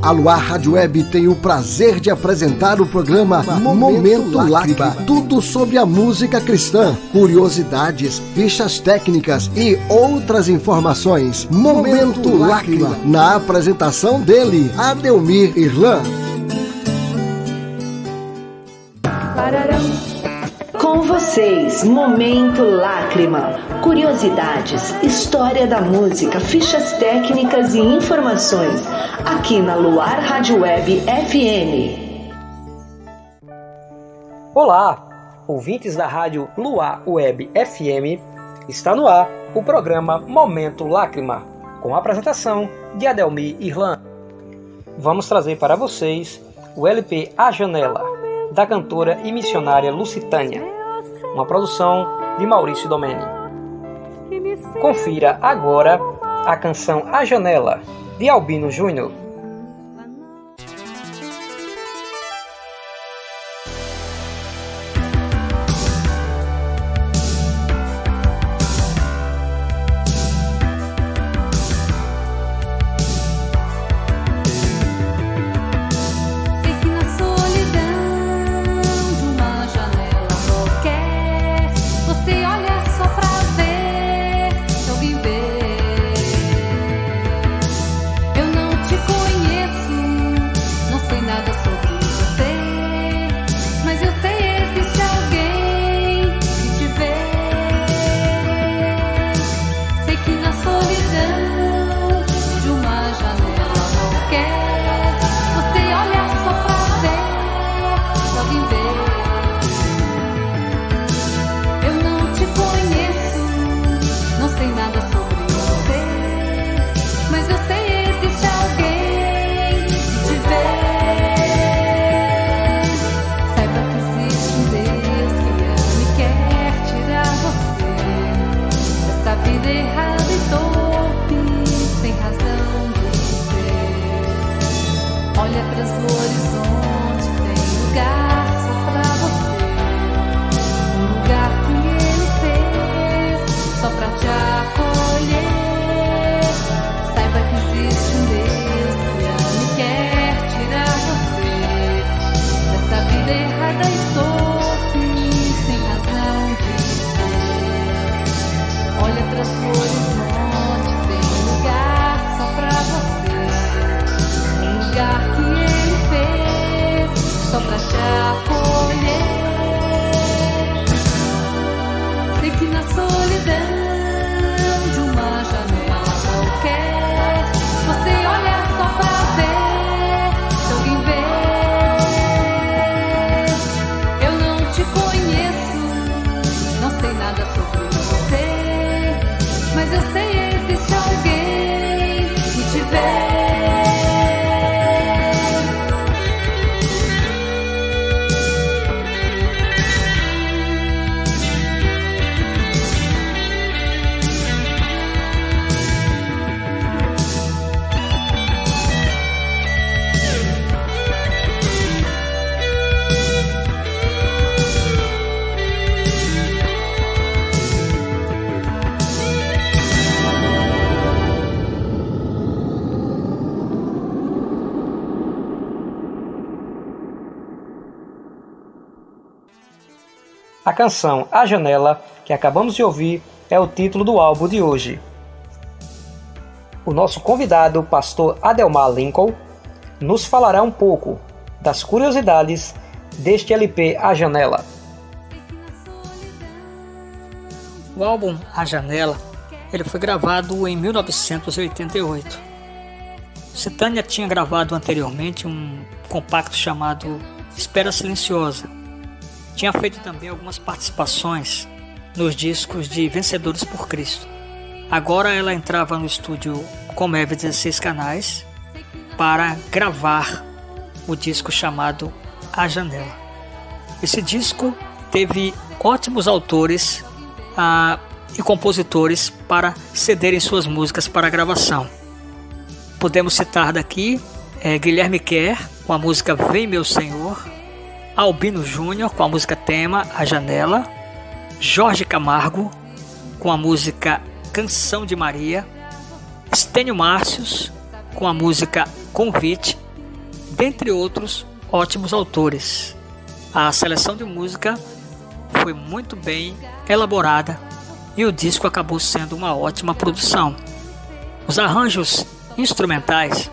A Luar Rádio Web tem o prazer de apresentar o programa Momento Lágrima. Tudo sobre a música cristã, curiosidades, fichas técnicas e outras informações. Momento Lágrima. Na apresentação dele, Adelmir Irlan. Com vocês, Momento Lágrima. Curiosidades, história da música, fichas técnicas e informações. Aqui na Luar Rádio Web FM. Olá, ouvintes da rádio Luar Web FM. Está no ar o programa Momento Lágrima, com a apresentação de Adelmi Irlan. Vamos trazer para vocês o LP A Janela, da cantora e missionária Lucitânia, uma produção de Maurício Domeni. Confira agora a canção A Janela, de Albino Júnior. A canção A Janela, que acabamos de ouvir, é o título do álbum de hoje. O nosso convidado, pastor Adelmar Lincoln, nos falará um pouco das curiosidades deste LP A Janela. O álbum A Janela ele foi gravado em 1988. Cetânia tinha gravado anteriormente um compacto chamado Espera Silenciosa, tinha feito também algumas participações nos discos de Vencedores por Cristo. Agora ela entrava no estúdio Comeve 16 canais para gravar o disco chamado A Janela. Esse disco teve ótimos autores ah, e compositores para cederem suas músicas para a gravação. Podemos citar daqui é, Guilherme Kerr com a música Vem Meu Senhor, Albino Júnior com a música tema A Janela, Jorge Camargo com a música Canção de Maria, Estênio Márcios com a música Convite dentre outros ótimos autores. A seleção de música foi muito bem elaborada e o disco acabou sendo uma ótima produção. Os arranjos instrumentais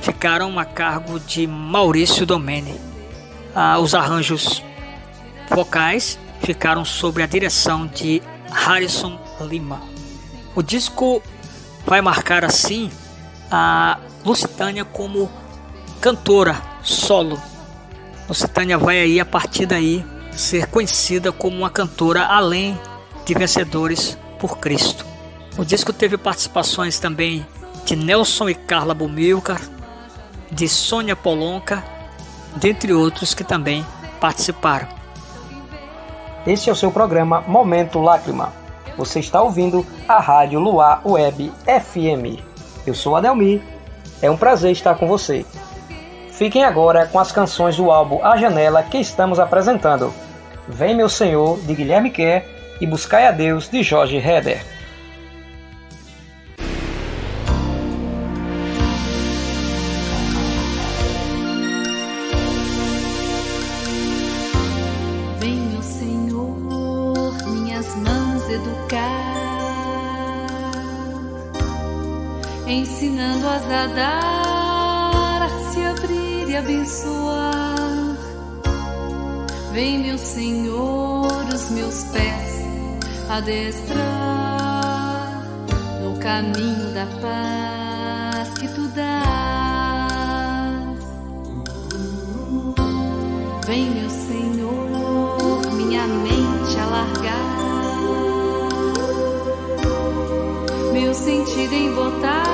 ficaram a cargo de Maurício Domene. Ah, os arranjos vocais ficaram sob a direção de Harrison Lima. O disco vai marcar assim a Lusitânia como cantora solo. Lusitânia vai aí a partir daí ser conhecida como uma cantora além de vencedores por Cristo. O disco teve participações também de Nelson e Carla Bumilcar, de Sônia Polonca, dentre outros que também participaram. Esse é o seu programa Momento Lágrima. Você está ouvindo a Rádio Luar Web FM. Eu sou Adelmi. É um prazer estar com você. Fiquem agora com as canções do álbum A Janela que estamos apresentando. Vem Meu Senhor, de Guilherme Kerr, e Buscai a Deus, de Jorge Heder. Ensinando-as a dar, a se abrir e abençoar. Vem, meu Senhor, os meus pés adestrar no caminho da paz que tu dás. Vem, meu Senhor, minha mente alargar. Meu sentido em botar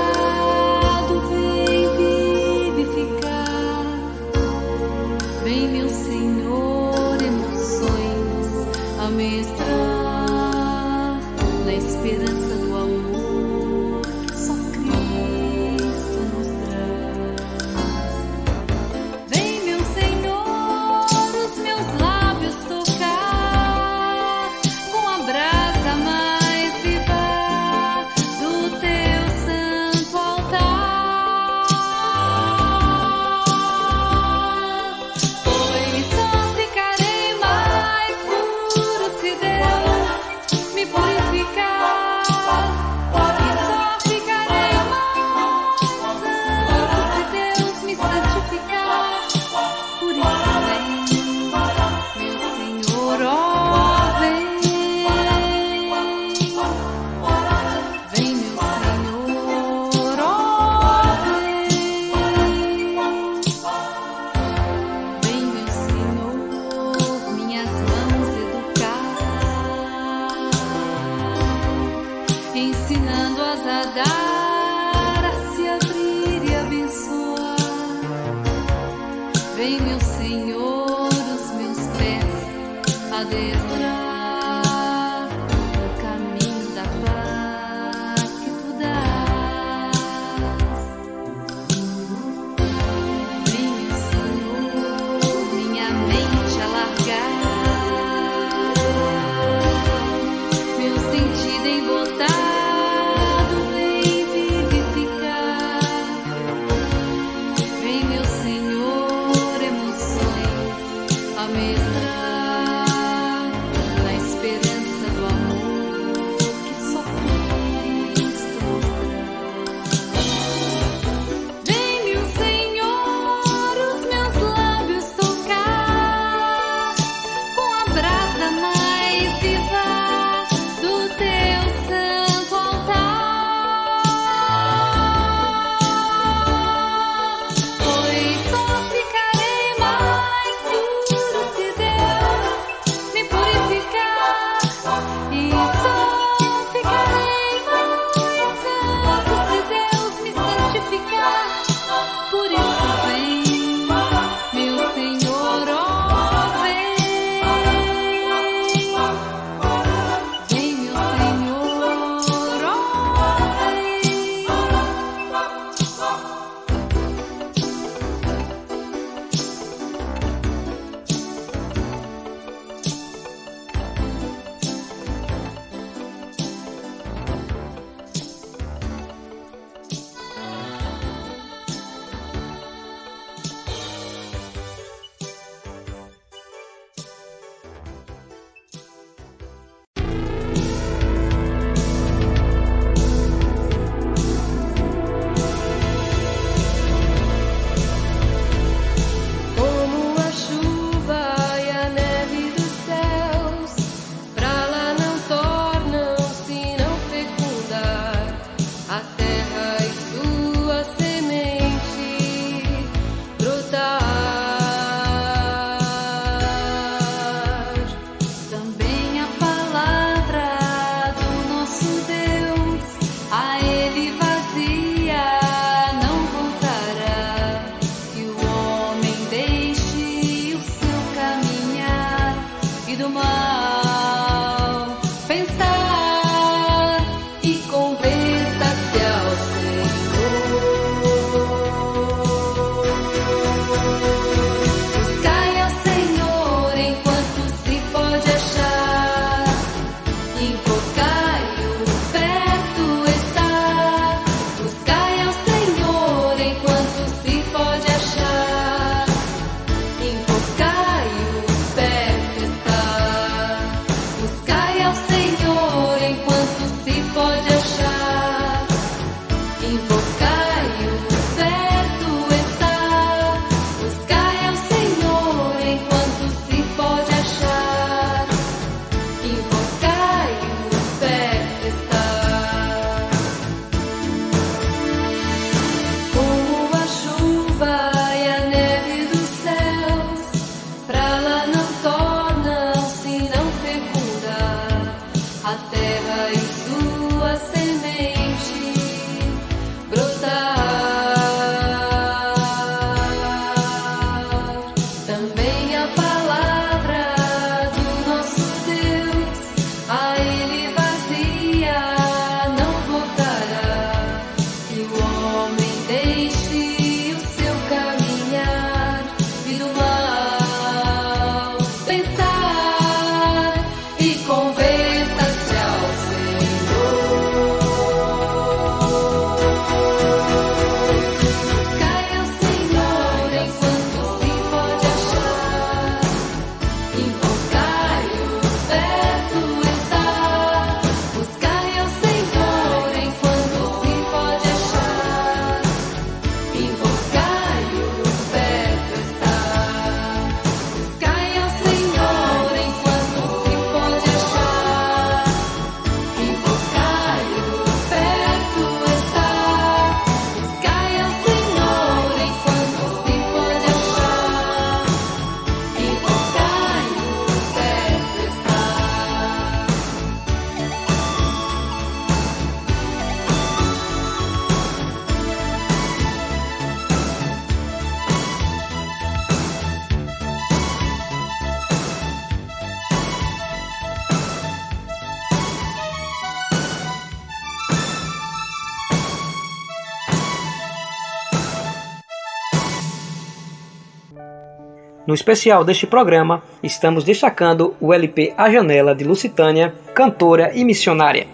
No especial deste programa, estamos destacando o LP A Janela de Lucitânia, cantora e missionária.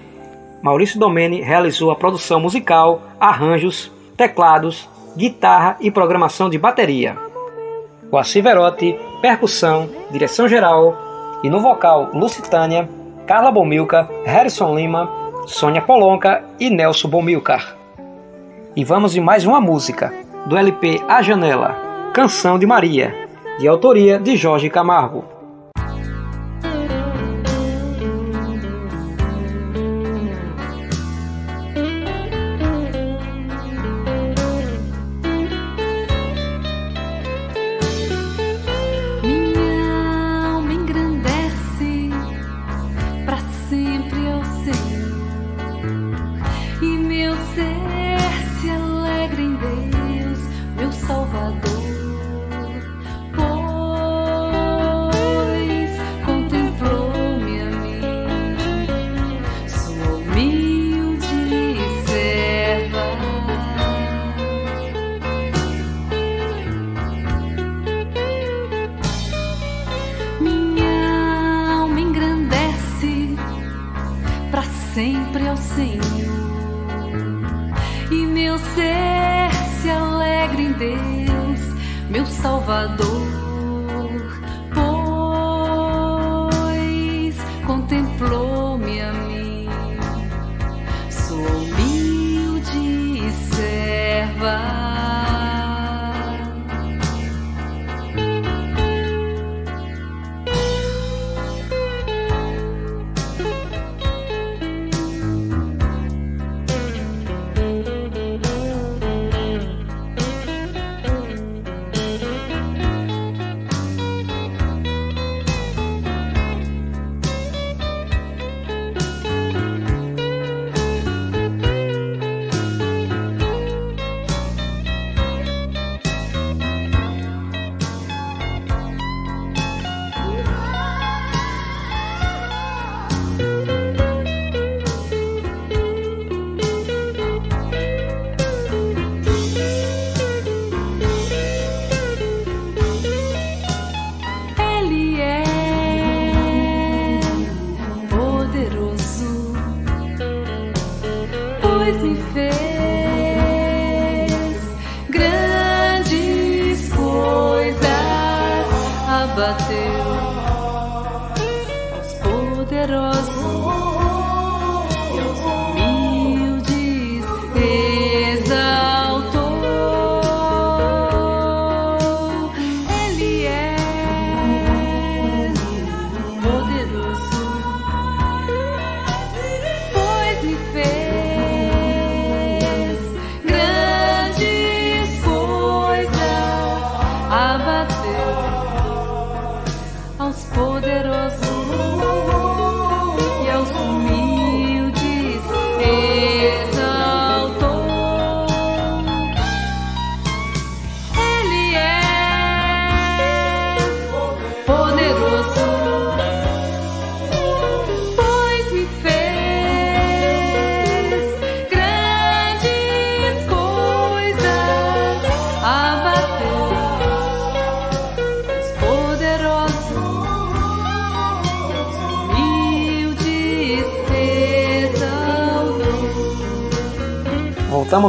Maurício Domene realizou a produção musical, arranjos, teclados, guitarra e programação de bateria. O Aciverotti, percussão, direção geral e no vocal Lucitânia, Carla Bomilca, Harrison Lima, Sônia Polonca e Nelson Bomilcar. E vamos de mais uma música, do LP A Janela, Canção de Maria, de autoria de Jorge Camargo.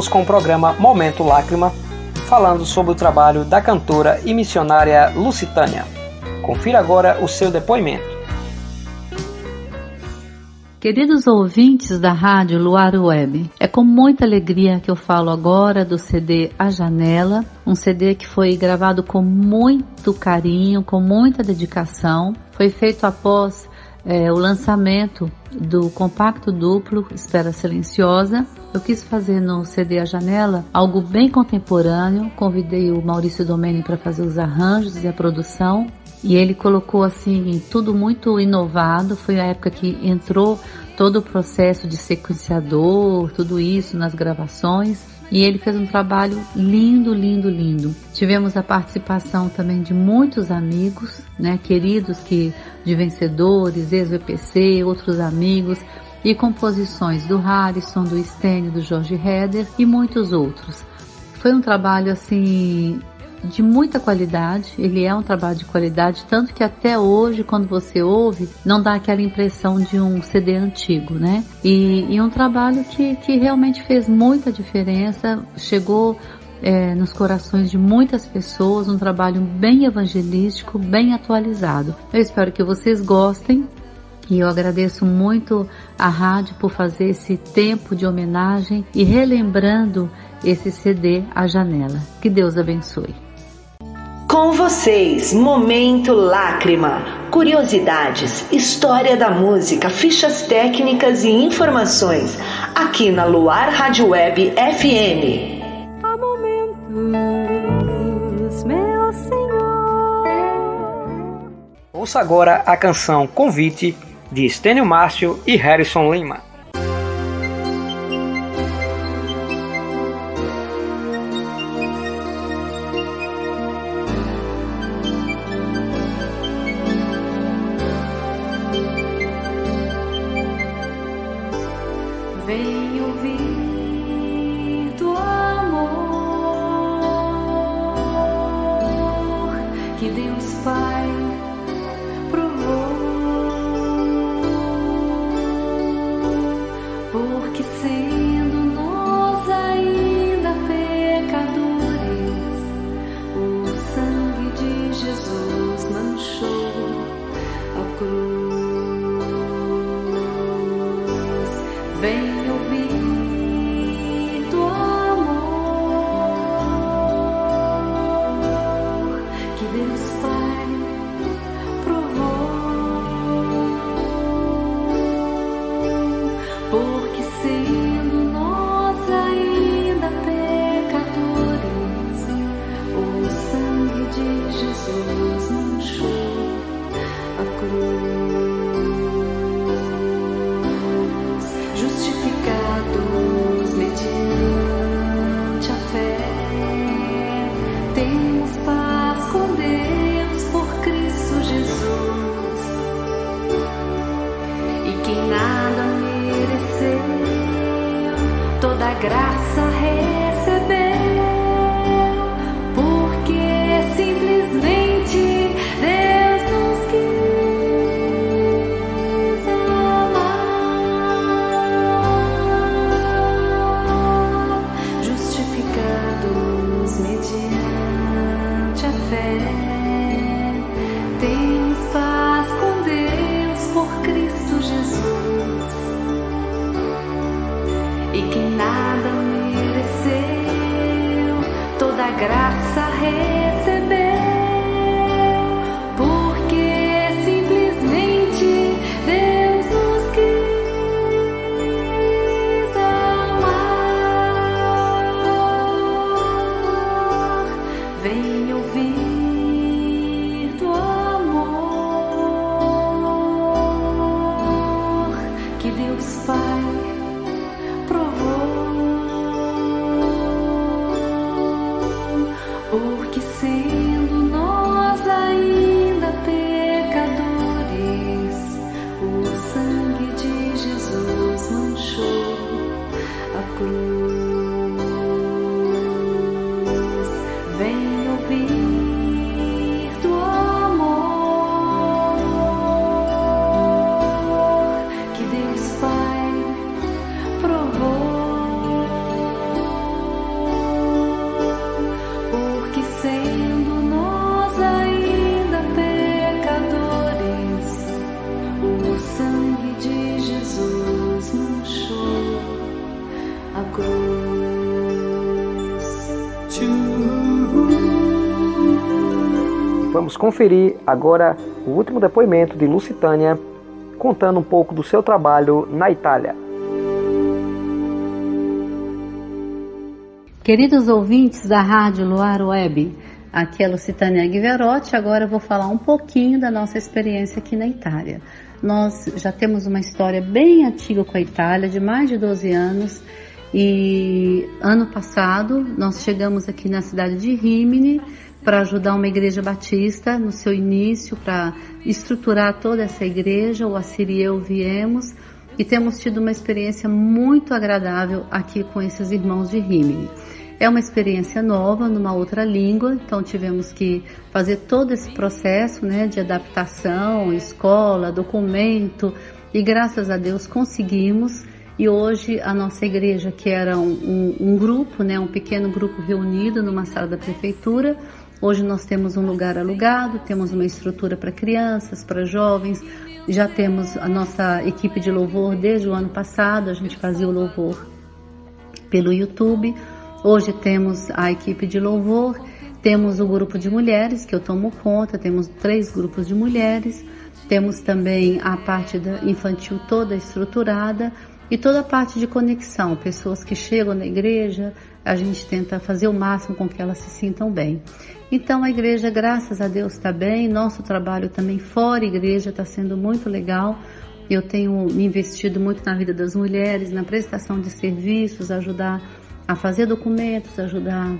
Com o programa Momento Lágrima, falando sobre o trabalho da cantora e missionária Lucitânia. Confira agora o seu depoimento. Queridos ouvintes da rádio Luar Web, é com muita alegria que eu falo agora do CD A Janela, um CD que foi gravado com muito carinho, com muita dedicação. Foi feito após é, o lançamento do compacto duplo Espera Silenciosa. Eu quis fazer no CD A Janela algo bem contemporâneo. Convidei o Maurício Domeni para fazer os arranjos e a produção. E ele colocou assim tudo muito inovado. Foi a época que entrou todo o processo de sequenciador, tudo isso nas gravações e ele fez um trabalho lindo, lindo, lindo. Tivemos a participação também de muitos amigos, né, queridos que de vencedores, ex-VPC, outros amigos e composições do Harrison, do Stênio, do Jorge Heder e muitos outros. Foi um trabalho assim de muita qualidade, ele é um trabalho de qualidade, tanto que até hoje, quando você ouve, não dá aquela impressão de um CD antigo, né? E, e um trabalho que, que realmente fez muita diferença, chegou é, nos corações de muitas pessoas, um trabalho bem evangelístico, bem atualizado. Eu espero que vocês gostem e eu agradeço muito a rádio por fazer esse tempo de homenagem e relembrando esse CD A Janela. Que Deus abençoe. Com vocês, Momento Lágrima. Curiosidades, história da música, fichas técnicas e informações. Aqui na Luar Rádio Web FM. Há momentos, meu Senhor. Ouça agora a canção Convite de Stênio Márcio e Harrison Lima. Vamos conferir agora o último depoimento de Lucitânia, contando um pouco do seu trabalho na Itália. Queridos ouvintes da Rádio Luar Web, aqui é Lucitânia Guiverotti. Agora eu vou falar um pouquinho da nossa experiência aqui na Itália. Nós já temos uma história bem antiga com a Itália, de mais de 12 anos, e ano passado nós chegamos aqui na cidade de Rimini para ajudar uma igreja batista no seu início, para estruturar toda essa igreja. O Assiri e eu viemos e temos tido uma experiência muito agradável aqui com esses irmãos de Rimini. É uma experiência nova, numa outra língua, então tivemos que fazer todo esse processo né, de adaptação, escola, documento, e graças a Deus conseguimos. E hoje a nossa igreja, que era um, um, um grupo, né, um pequeno grupo reunido numa sala da prefeitura, hoje nós temos um lugar alugado, temos uma estrutura para crianças, para jovens, já temos a nossa equipe de louvor desde o ano passado, a gente fazia o louvor pelo YouTube. Hoje temos a equipe de louvor, temos o grupo de mulheres que eu tomo conta, temos três grupos de mulheres, temos também a parte infantil toda estruturada e toda a parte de conexão, pessoas que chegam na igreja, a gente tenta fazer o máximo com que elas se sintam bem. Então a igreja, graças a Deus, está bem, nosso trabalho também fora igreja está sendo muito legal. Eu tenho me investido muito na vida das mulheres, na prestação de serviços, ajudar a fazer documentos, ajudar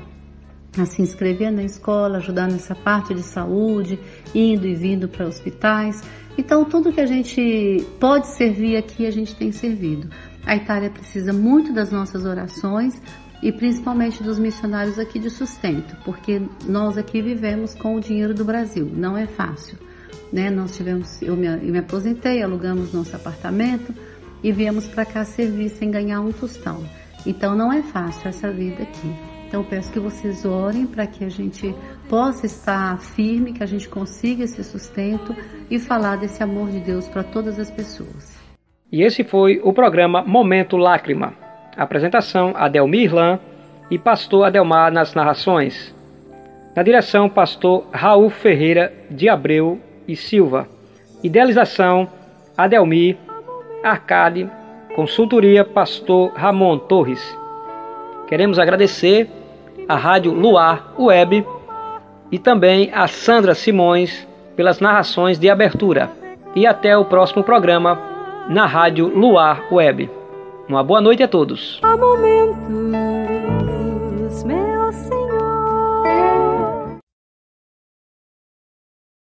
a se inscrever na escola, ajudar nessa parte de saúde, indo e vindo para hospitais. Então, tudo que a gente pode servir aqui, a gente tem servido. A Itália precisa muito das nossas orações e principalmente dos missionários aqui de sustento, porque nós aqui vivemos com o dinheiro do Brasil, não é fácil. Né? Nós tivemos, eu me, eu me aposentei, alugamos nosso apartamento e viemos para cá servir sem ganhar um tostão. Então não é fácil essa vida aqui. Então peço que vocês orem para que a gente possa estar firme, que a gente consiga esse sustento e falar desse amor de Deus para todas as pessoas. E esse foi o programa Momento Lágrima. Apresentação Adelmir Irlan e Pastor Adelmar nas narrações. Na direção, Pastor Raul Ferreira de Abreu e Silva. Idealização Adelmir Arcade Consultoria Pastor Ramon Torres. Queremos agradecer à Rádio Luar Web e também a Sandra Simões pelas narrações de abertura. E até o próximo programa na Rádio Luar Web. Uma boa noite a todos.